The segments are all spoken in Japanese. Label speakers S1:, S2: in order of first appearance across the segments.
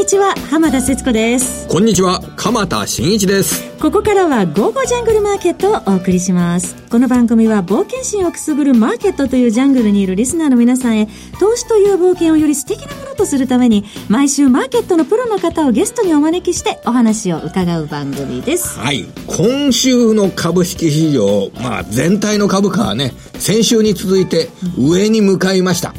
S1: にちは浜田節子です。
S2: こんにちは鎌田新一です。
S1: ここからは午後ジャングルマーケットをお送りします。この番組は冒険心をくすぐるマーケットというジャングルにいるリスナーの皆さんへ投資という冒険をより素敵なものとするために毎週マーケットのプロの方をゲストにお招きしてお話を伺う番組です。
S2: はい今週の株式市場まあ全体の株価はね先週に続いて上に向かいました。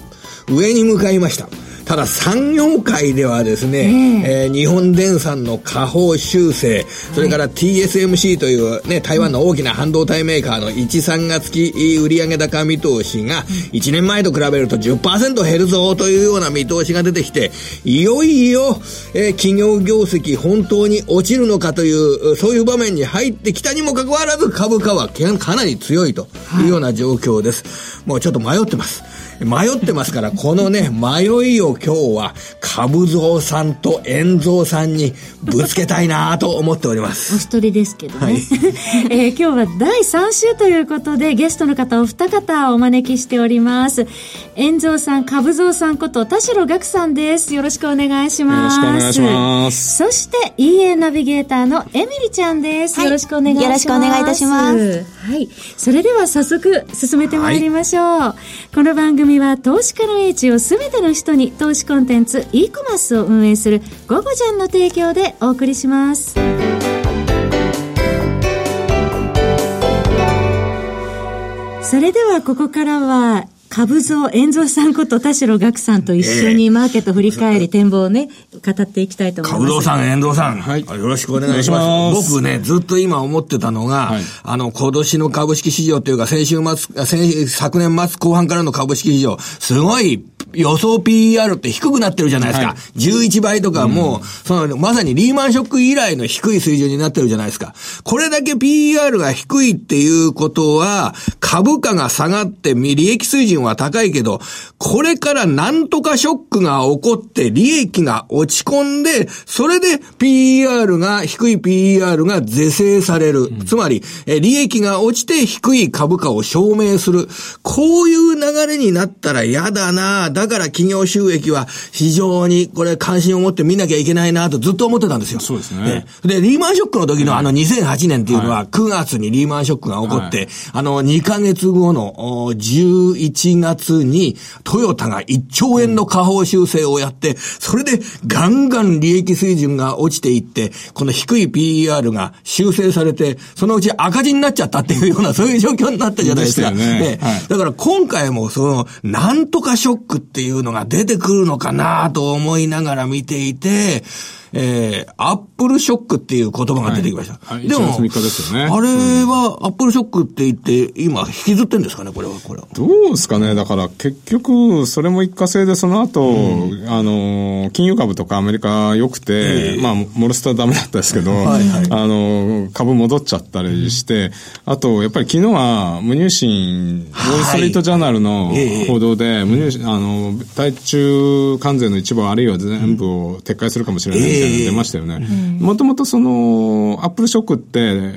S2: 上に向かいましたただ産業界ではですね、えー、えー、日本電産の下方修正、それから TSMC というね、台湾の大きな半導体メーカーの1、3月期売上高見通しが1年前と比べると10%減るぞというような見通しが出てきて、いよいよ、えー、企業業績本当に落ちるのかという、そういう場面に入ってきたにもかかわらず株価はかなり強いというような状況です。はい、もうちょっと迷ってます。迷ってますから、このね、迷いを今日は、株蔵さんと円蔵さんにぶつけたいなと思っております。
S1: お一人ですけどね。はい、えー、今日は第3週ということで、ゲストの方お二方をお招きしております。円蔵さん、株蔵さんこと田代岳さんです。よろしくお願いします。
S3: よろしくお願いします。
S1: そして EA ナビゲーターのエミリちゃんです。はい、よろしくお願いします。よろしくお願いいたします。はい。それでは早速進めてまいりましょう。はい、この番組は投資家の英知をすべての人に投資コンテンツ e コマースを運営するゴゴジャンの提供でお送りします。それではここからは株蔵、円蔵さんこと田代岳さんと一緒にマーケット振り返り、展望をね、語っていきたいと思います。
S2: 株蔵さん、円蔵さん、はい、よろしくお願いします。僕ね、ずっと今思ってたのが、はい、あの、今年の株式市場というか、先週末、先昨年末後半からの株式市場、すごい予想 PER って低くなってるじゃないですか。はい、11倍とかもう、うん、その、まさにリーマンショック以来の低い水準になってるじゃないですか。これだけ PER が低いっていうことは、株価が下がって利益水準は高いけど、これからなんとかショックが起こって利益が落ち込んで、それで PER が、低い PER が是正される。うん、つまり、利益が落ちて低い株価を証明する。こういう流れになったら嫌だなだから企業収益は非常にこれ関心を持って見なきゃいけないなとずっと思ってたんですよ。
S3: そうですね。
S2: で、リーマンショックの時のあの2008年っていうのは9月にリーマンショックが起こって、あの2ヶ月後の11月にトヨタが1兆円の下方修正をやって、それでガンガン利益水準が落ちていって、この低い PER が修正されて、そのうち赤字になっちゃったっていうような、そういう状況になったじゃないですか。ね、はい、だから今回もその、なんとかショックってっていうのが出てくるのかなと思いながら見ていて、えー、アップルショックっていう言葉が出てきました。
S3: はい、でも、ですよね、
S2: あれは、アップルショックって言って、今、引きずってんですかね、これは、これは。
S3: どうですかね、だから結局、それも一過性で、その後、うん、あの、金融株とかアメリカ良くて、えー、まあ、モルスターダメだったですけど、はいはい、あの、株戻っちゃったりして、あと、やっぱり昨日は、無入信、ウォールストリートジャーナルの報道で、無入信、あの、対中関税の一部あるいは全部を撤回するかもしれない、たいなの出ましたよね。もともとその、アップルショックって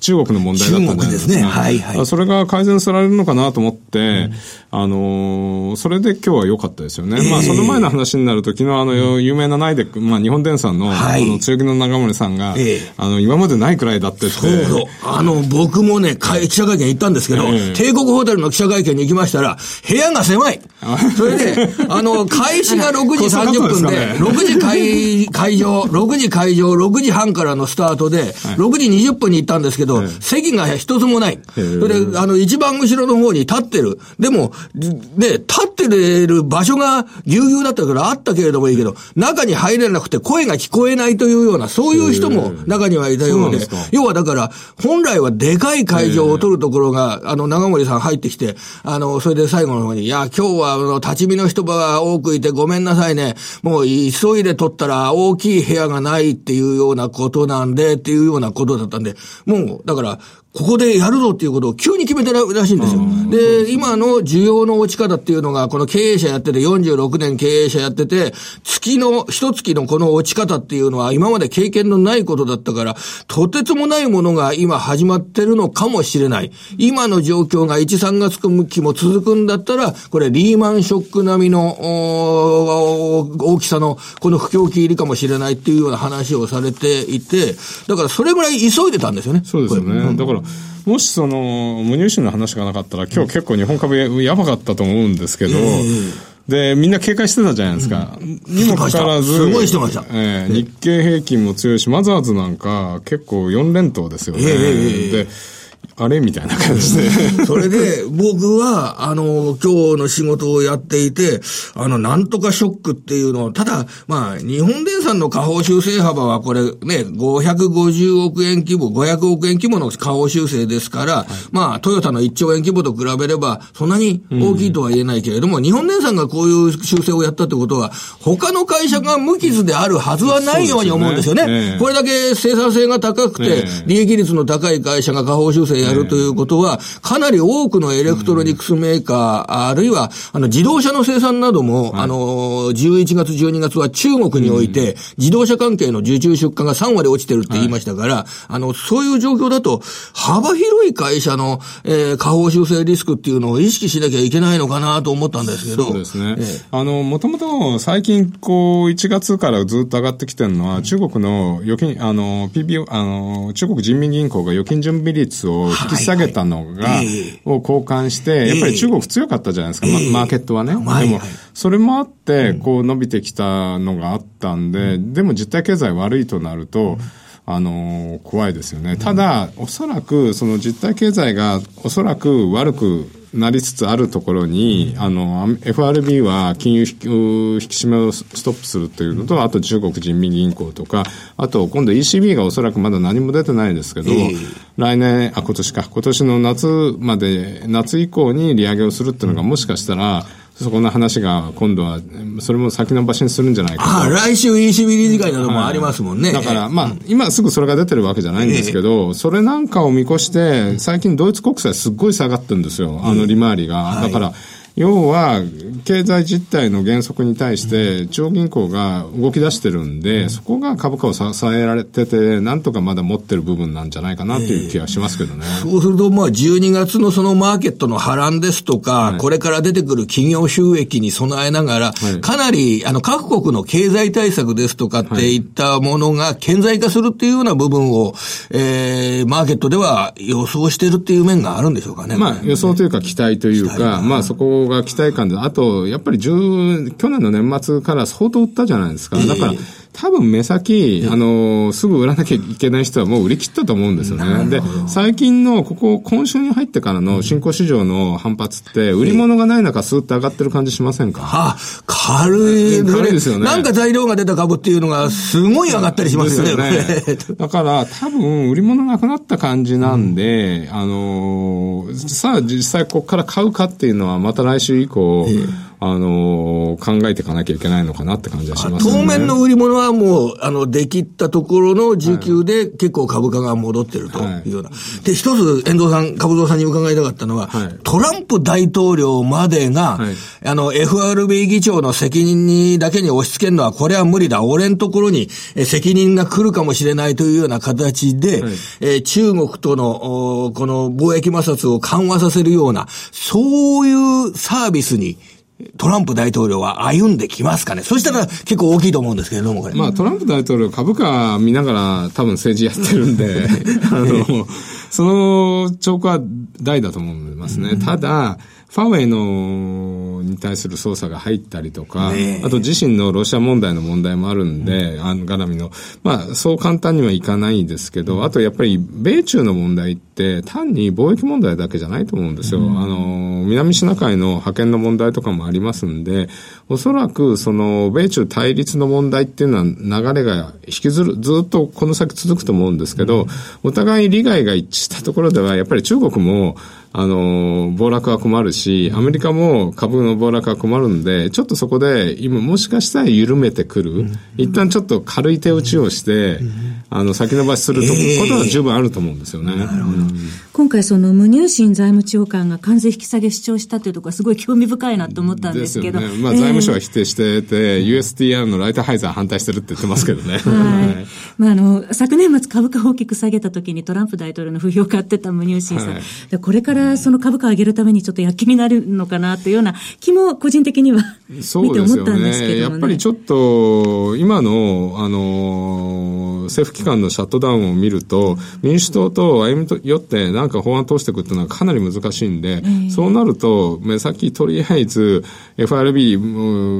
S3: 中国の問題だったんじゃないですか。ですね。はいはい。それが改善されるのかなと思って、あの、それで今日は良かったですよね。まあその前の話になると、昨日あの、有名なナイデック、まあ日本電産の、あの、強気の長森さんが、あの、今までないくらいだってって。
S2: そう。あの、僕もね、記者会見行ったんですけど、帝国ホテルの記者会見に行きましたら、部屋が狭い。それで、あの、開始が6時30分で、6時会会場場、6時会場、6時半からのスタートで、はい、6時20分に行ったんですけど、はい、席が一つもない。それで、あの、一番後ろの方に立ってる。でも、で、立ってる場所がぎゅうぎゅうだったからあったけれどもいいけど、中に入れなくて声が聞こえないというような、そういう人も中にはいたようで、要はだから、本来はでかい会場を取るところが、あの、長森さん入ってきて、あの、それで最後の方に、いや、今日は、あの、立ち見の人が多くいてごめんなさいね。もう急いで取ったら大きい部屋がないっていうようなことなんで、っていうようなことだったんで、もう、だから、ここでやるぞっていうことを急に決めてるらしいんですよ。で、今の需要の落ち方っていうのが、この経営者やってて、46年経営者やってて、月の、一月のこの落ち方っていうのは、今まで経験のないことだったから、とてつもないものが今始まってるのかもしれない。今の状況が1、3月期も続くんだったら、これリーマンショック並みの、大きさの、この不況期入りかもしれないっていうような話をされていて、だからそれぐらい急いでたんですよね。
S3: そうですよね。だから、もしその、無入試の話がなかったら、今日結構日本株やばかったと思うんですけど、で、みんな警戒してたじゃないですか。にもかかわらず、
S2: すごいしてました。
S3: えー、日経平均も強いし、マザーズなんか結構4連投ですよね。で、あれ？みたいな感じで。
S2: それで、僕は、あの、今日の仕事をやっていて、あの、なんとかショックっていうのを、ただ、まあ、日本電産の下方修正幅はこれね、550億円規模、500億円規模の下方修正ですから、はい、まあ、トヨタの1兆円規模と比べれば、そんなに大きいとは言えないけれども、うん、日本電産がこういう修正をやったってことは、他の会社が無傷であるはずはないように思うんですよね。ね。これだけ生産性が高くて、利益率の高い会社が下方修正やるということは、かなり多くのエレクトロニクスメーカー、あるいは、あの、自動車の生産なども、あの、11月、12月は中国において、自動車関係の受注出荷が3割落ちてるって言いましたから、あの、そういう状況だと、幅広い会社の、えー、下方修正リスクっていうのを意識しなきゃいけないのかなと思ったんですけど。
S3: そうですね。ええ、あの、もともと最近、こう、1月からずっと上がってきてるのは、中国の預金、あの、 PBOC、あの、中国人民銀行が預金準備率を引き下げたのが、を交換して、やっぱり中国強かったじゃないですか、マーケットはね。でも、それもあって、こう伸びてきたのがあったんで、でも実体経済悪いとなると、あの怖いですよね。ただ、おそらく、その実体経済がおそらく悪くなりつつあるところに、あの、FRB は金融引き締めをストップするというのと、あと中国人民銀行とか、あと今度 ECB がおそらくまだ何も出てないですけど、来年、あ、今年か、今年の夏まで、夏以降に利上げをするっていうのがもしかしたら、そこの話が今度は、それも先延ばしにするんじゃないか
S2: ああ、来週 ECB 理事会などもありますもんね。
S3: はい、だから、まあ、今すぐそれが出てるわけじゃないんですけど、それなんかを見越して、最近ドイツ国債すっごい下がってるんですよ。あの利回りが。だから、要は、経済実態の原則に対して、中央銀行が動き出してるんで、そこが株価を支えられてて、なんとかまだ持ってる部分なんじゃないかなという気はしますけどね。
S2: えー、そうすると、まあ、12月のそのマーケットの波乱ですとか、はい、これから出てくる企業収益に備えながら、はい、かなり、あの、各国の経済対策ですとかっていったものが顕在化するっていうような部分を、えー、マーケットでは予想してるっていう面があるんでしょうかね。
S3: まあ、予想というか期待というか、まあ、そこが期待感で、あと、やっぱり去年の年末から相当売ったじゃないですか。だから、多分目先、あの、すぐ売らなきゃいけない人はもう売り切ったと思うんですよね。で、最近の、ここ、今週に入ってからの新興市場の反発って、売り物がない中、スーッと上がってる感じしませんか？
S2: はあ、軽い、
S3: 軽いですよね。
S2: なんか材料が出た株っていうのが、すごい上がったりしますよね。よね。
S3: だから、多分、売り物なくなった感じなんで、うん、あの、さあ、実際ここから買うかっていうのは、また来週以降、えーあのー、考えていかなきゃいけないのかなって感じがしますね。
S2: 当面の売り物はもう、あの、できったところの需給で結構株価が戻ってるというような。はい、で、一つ、遠藤さん、株蔵さんに伺いたかったのは、はい、トランプ大統領までが、はい、あの、FRB 議長の責任にだけに押し付けるのは、これは無理だ。俺のところに責任が来るかもしれないというような形で、はい、え中国との、この貿易摩擦を緩和させるような、そういうサービスに、トランプ大統領は歩んできますかね？そしたら結構大きいと思うんですけれども、これ。
S3: まあ、トランプ大統領株価見ながら多分政治やってるんで、あの、その兆候は大だと思いますね。ただ、ファーウェイのに対する捜査が入ったりとか、あと自身のロシア問題の問題もあるんで、あの絡みの、まあ、そう簡単にはいかないんですけど、あとやっぱり米中の問題って単に貿易問題だけじゃないと思うんですよ。あの、南シナ海の覇権の問題とかもありますんで、おそらくその米中対立の問題っていうのは流れが引きずる、ずっとこの先続くと思うんですけど、お互い利害が一致したところでは、やっぱり中国もあの、暴落は困るし、アメリカも株の暴落は困るんで、ちょっとそこで、今もしかしたら緩めてくる。一旦ちょっと軽い手打ちをして、あの、先延ばしすることは十分あると思うんですよね。えー、
S1: 今回その無入信財務長官が関税引き下げ主張したというところはすごい興味深いなと思ったんですけど。ね、
S3: まあ、財務省は否定してて、USTR のライトハイザー反対してるって言ってますけどね。はい。
S1: まあ、あの、昨年末株価を大きく下げた時にトランプ大統領の不評を買ってた無入信さん。はい、これからその株価を上げるためにちょっと躍起になるのかなというような気も個人的には見て思ったんですけどね。
S3: やっぱりちょっと、今の、あの、政府機関のシャットダウンを見ると、民主党と歩み寄ってなんか法案通していくっていうのはかなり難しいんで、そうなると、目先とりあえず FRB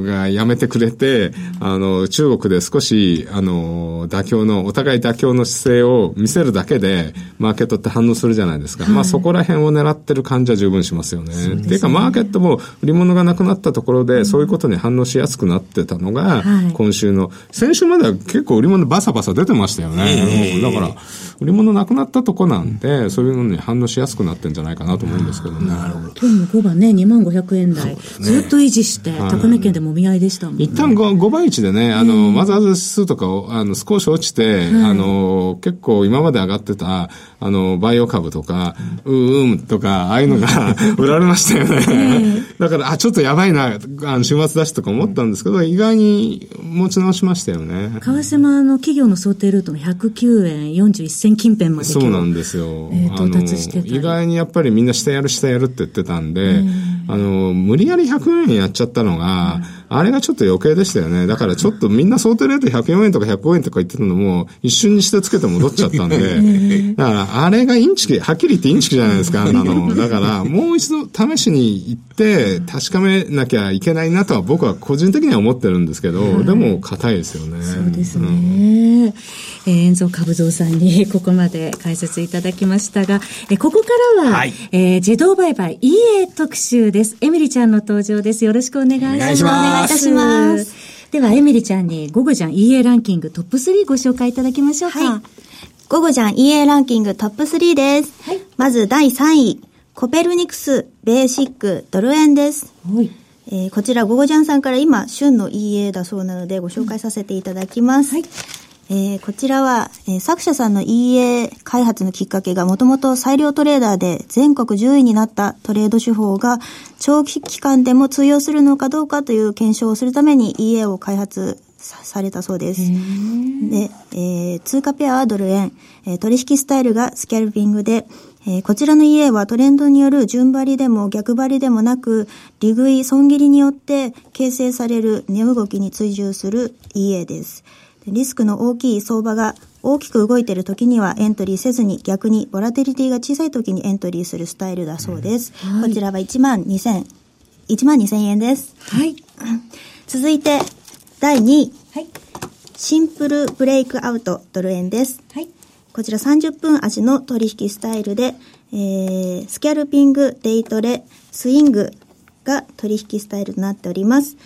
S3: がやめてくれて、あの、中国で少し、あの、妥協の、お互い妥協の姿勢を見せるだけで、マーケットって反応するじゃないですか。はい、まあそこら辺を狙ってる感じは十分しますよね。ね。っていうか、マーケットも売り物がなくなったところで、そういうことに反応しやすくなってたのが、今週の、先週までは結構売り物バサバサ出てましたよね。だから、売り物なくなったとこなんで、そういうのに反応しやすくなってんじゃないかなと思うんですけどね。なるほど。
S1: 今日の5番ね、2万500円台、ずっと維持して、高値圏でもみ合いでしたもんね。
S3: 一旦 5, 5倍値でね、あの、マザーズ指数とかを、あの、少し落ちて、あの、結構今まで上がってた、あの、バイオ株とか、うーんとか、ああいうのが売られましたよね。だから、あ、ちょっとやばいな、あの、週末だしとか思ったんですけど、意外に持ち直しましたよね。
S1: 為替もあの、企業の想定ルートの109円41銭近辺まで
S3: そうなんですよ。えー、到達して意外にやっぱりみんな下やる下やるって言ってたんで、あの、無理やり104円やっちゃったのが、あれがちょっと余計でしたよね。だからちょっとみんな想定レート104円とか105円とか言ってたのも、一瞬にしてつけて戻っちゃったんで、だからあれがインチキ、はっきり言ってインチキじゃないですか、あんなの。だから、もう一度試しに行って、確かめなきゃいけないなとは僕は個人的には思ってるんですけど、でも硬いですよね。
S1: そうですね。うんえー、遠蔵株蔵さんに ここまで解説いただきましたが、えー、ここからは、はい、えー、自動売買 EA 特集です。エミリちゃんの登場です。よろしくお願いします。お願いし
S4: ます。お願いいたします。
S1: では、エミリちゃんに、午後じゃん EA ランキングトップ3ご紹介いただきましょうか。はい。
S4: 午後じゃん EA ランキングトップ3です。はい。まず第3位、コペルニクス、ベーシック、ドル円です。はい。えー、こちら、ゴゴジャンさんから今、旬の EA だそうなので、ご紹介させていただきます。はい。えー、こちらは、えー、作者さんの EA 開発のきっかけがもともと裁量トレーダーで全国10位になったトレード手法が長期期間でも通用するのかどうかという検証をするために EA を開発されたそうです。で、えー、通貨ペアはドル円、えー、取引スタイルがスキャルピングで、えー、こちらの EA はトレンドによる順張りでも逆張りでもなく、利食い、損切りによって形成される値動きに追従する EA です。リスクの大きい相場が大きく動いている時にはエントリーせずに逆にボラテリティが小さい時にエントリーするスタイルだそうです。はい、こちらは1万2000、1万2000円です。はい。続いて、第2位。はい。シンプルブレイクアウトドル円です。はい。こちら30分足の取引スタイルで、えー、スキャルピング、デイトレ、スイングが取引スタイルとなっております。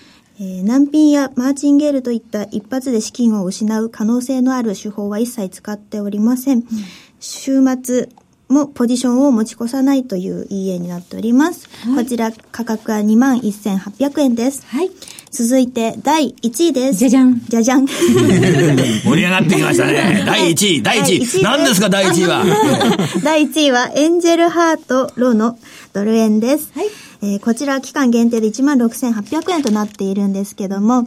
S4: えー、難品やマーチンゲールといった一発で資金を失う可能性のある手法は一切使っておりません。うん、週末もポジションを持ち越さないという EA になっております。はい、こちら価格は21,800円です。はい。続いて第1位です。
S1: じゃじゃん。
S4: じゃじゃん。
S2: 盛り上がってきましたね。第1位、第1位。何ですか、第1位は？
S4: 第1位はエンジェルハートロのドル円です。はい。えー、こちら期間限定で16,800円となっているんですけども、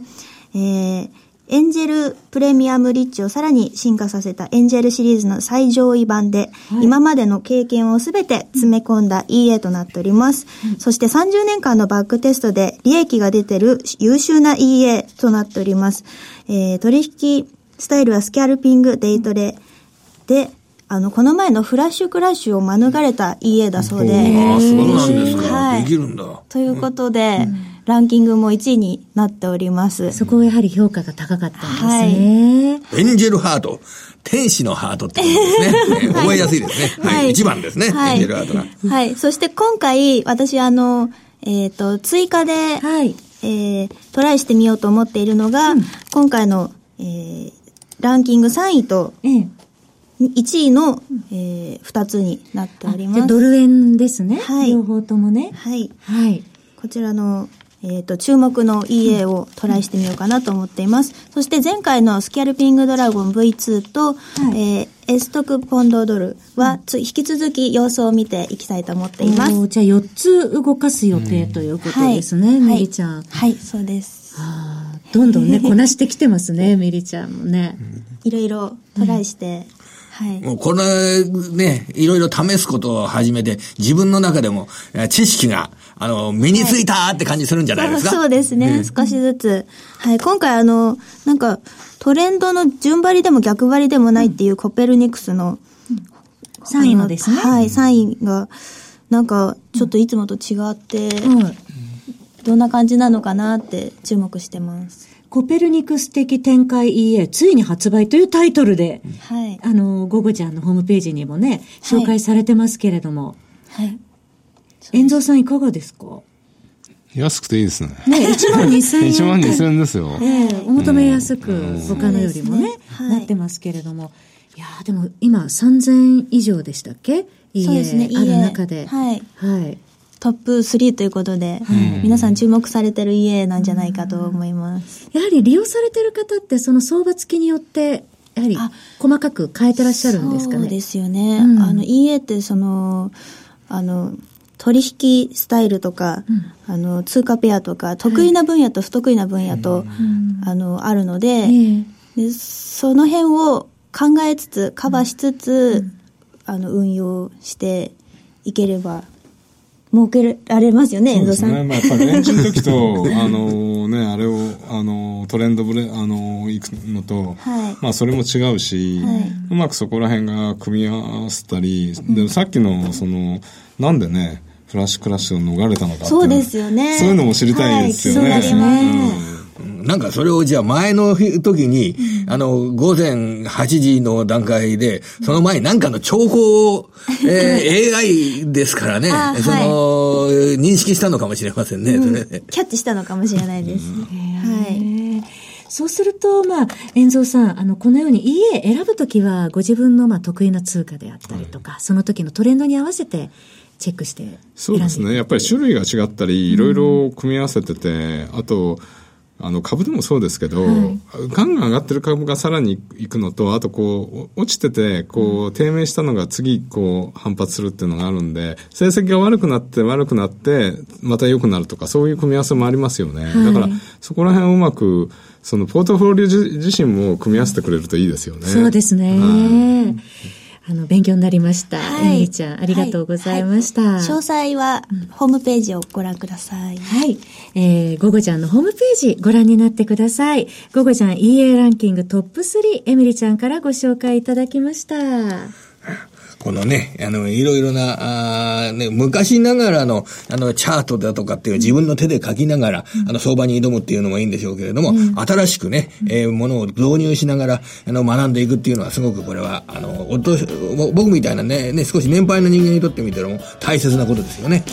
S4: えー、エンジェルプレミアムリッチをさらに進化させたエンジェルシリーズの最上位版で、はい、今までの経験をすべて詰め込んだ EA となっております、うん。そして30年間のバックテストで利益が出てる優秀な EA となっております。えー、取引スタイルはスキャルピング、デイトレで、あの、この前のフラッシュクラッシュを免れた家だそうで。
S2: ああ、そうなんですか。はい。できるんだ。
S4: ということで、うん、ランキングも1位になっております。
S1: そこはやはり評価が高かったんですね。
S2: はい、エンジェルハート。天使のハートってことですね。覚えやすいですね。はい。一、番ですね。エンジェルハートが。
S4: はい。そして今回、私あの、えっ、ー、と、追加で、はい。えー、トライしてみようと思っているのが、うん、今回の、えー、ランキング3位と、ええ1位の、えー、2つになっております。
S1: ドル円ですね。はい。両方ともね。
S4: はい。はい。こちらの、ええっ、ー、と、注目の EA をトライしてみようかなと思っています。そして前回のスキャルピングドラゴン V2 と、はい、えー、エストクポンドドルはつ、引き続き様子を見ていきたいと思っています。
S1: じゃあ4つ動かす予定ということですね、み、り、ちゃん。
S4: はい、そうです。
S1: どんどんね、こなしてきてますね、みりちゃんもね。
S4: いろいろトライして、はい。
S2: もうこれね、いろいろ試すことを始めて、自分の中でも知識が、あの、身についたって感じするんじゃないですか、
S4: はい、そうですね、少しずつ。はい、今回あの、なんか、トレンドの順張りでも逆張りでもないっていうコペルニクスの、
S1: 3位のですね。
S4: はい、3位が、なんか、ちょっといつもと違って、うん、どんな感じなのかなって注目してます。
S1: コペルニクス的展開 EA ついに発売というタイトルで、はい、あの、ゴゴちゃんのホームページにもね、紹介されてますけれども。はい。遠蔵さんいかがですか？
S3: 安くていいですね。
S1: ね、1万2000円。1
S3: 万2000円ですよ。
S1: ええお求めやすく、他のよりもね、なってますけれども。いやでも今3000以上でしたっけ？そうですね、ある中で。
S4: はい。はい。トップ3ということで、皆さん注目されてる家なんじゃないかと思います。
S1: やはり利用されてる方って、その相場付きによって、やはり細かく変えてらっしゃるんですかね？
S4: そうですよね。うん、あの、EA ってその、あの、取引スタイルとか、うん、あの、通貨ペアとか、得意な分野と不得意な分野と、はい、あの、あるので、で、その辺を考えつつ、カバーしつつ、うん、あの、運用していければ設けられますよね、遠藤さん。そうですね。
S3: まあ、やっぱりレンジの時と、あのね、あれを、あの、トレンドブレ、あの、いくのと、はい、まあ、それも違うし、はい、うまくそこら辺が組み合わせたり、でもさっきの、その、なんでね、フラッシュクラッシュを逃れたのか
S4: そうですよね。
S3: そういうのも知りたいですよね。はい、そうですね。
S2: うんなんかそれをじゃあ前の時に、あの、午前8時の段階で、その前に何かの情報を、えー、AI ですからね、その、認識したのかもしれませんね、それ
S4: で。キャッチしたのかもしれないです。はい。
S1: そうすると、まあ、遠蔵さん、あの、このように家選ぶときは、ご自分の、まあ、得意な通貨であったりとか、はい、その時のトレンドに合わせて、チェックして
S3: そうですね。やっぱり種類が違ったり、いろいろ組み合わせてて、あと、あの株でもそうですけど、はい、ガンガン上がってる株がさらにいくのと、あとこう、落ちてて、こう、低迷したのが次、こう、反発するっていうのがあるんで、成績が悪くなって悪くなって、また良くなるとか、そういう組み合わせもありますよね。はい、だから、そこら辺をうまく、そのポートフォリオ自身も組み合わせてくれるといいですよね。
S1: そうですね。はいあの、勉強になりました。はい。えみちゃん、ありがとうございました。はいはい、
S4: 詳細は、ホームページをご覧ください。
S1: はい。えー、ゴゴちゃんのホームページご覧になってください。ゴゴちゃん EA ランキングトップ3、エミリちゃんからご紹介いただきました。
S2: このね、あの、いろいろな、あね、昔ながらの、あの、チャートだとかっていう自分の手で書きながら、うん、あの、相場に挑むっていうのもいいんでしょうけれども、うん、新しくね、えー、ものを導入しながら、あの、学んでいくっていうのはすごくこれは、あの、おと僕みたいなね、ね、少し年配の人間にとってみても大切なことですよね。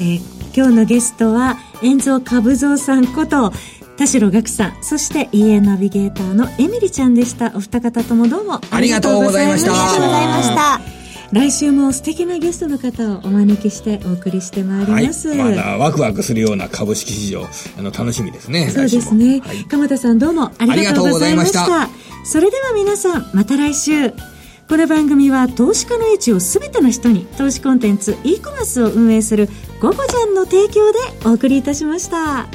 S1: えー、今日のゲストは、遠蔵株蔵さんこと、田代岳さん、そして EA ナビゲーターのエミリちゃんでした。お二方ともどうも
S2: ありがとうございました。
S4: ありがとうございました。
S1: 来週も素敵なゲストの方をお招きしてお送りしてまいります。はい、
S2: まだワクワクするような株式市場、あの、楽しみですね。
S1: そうですね。はい、鎌田さんどうもありがとうございました。それでは皆さん、また来週。この番組は投資家の位置をすべての人に投資コンテンツ e コマースを運営するゴゴちゃんの提供でお送りいたしました。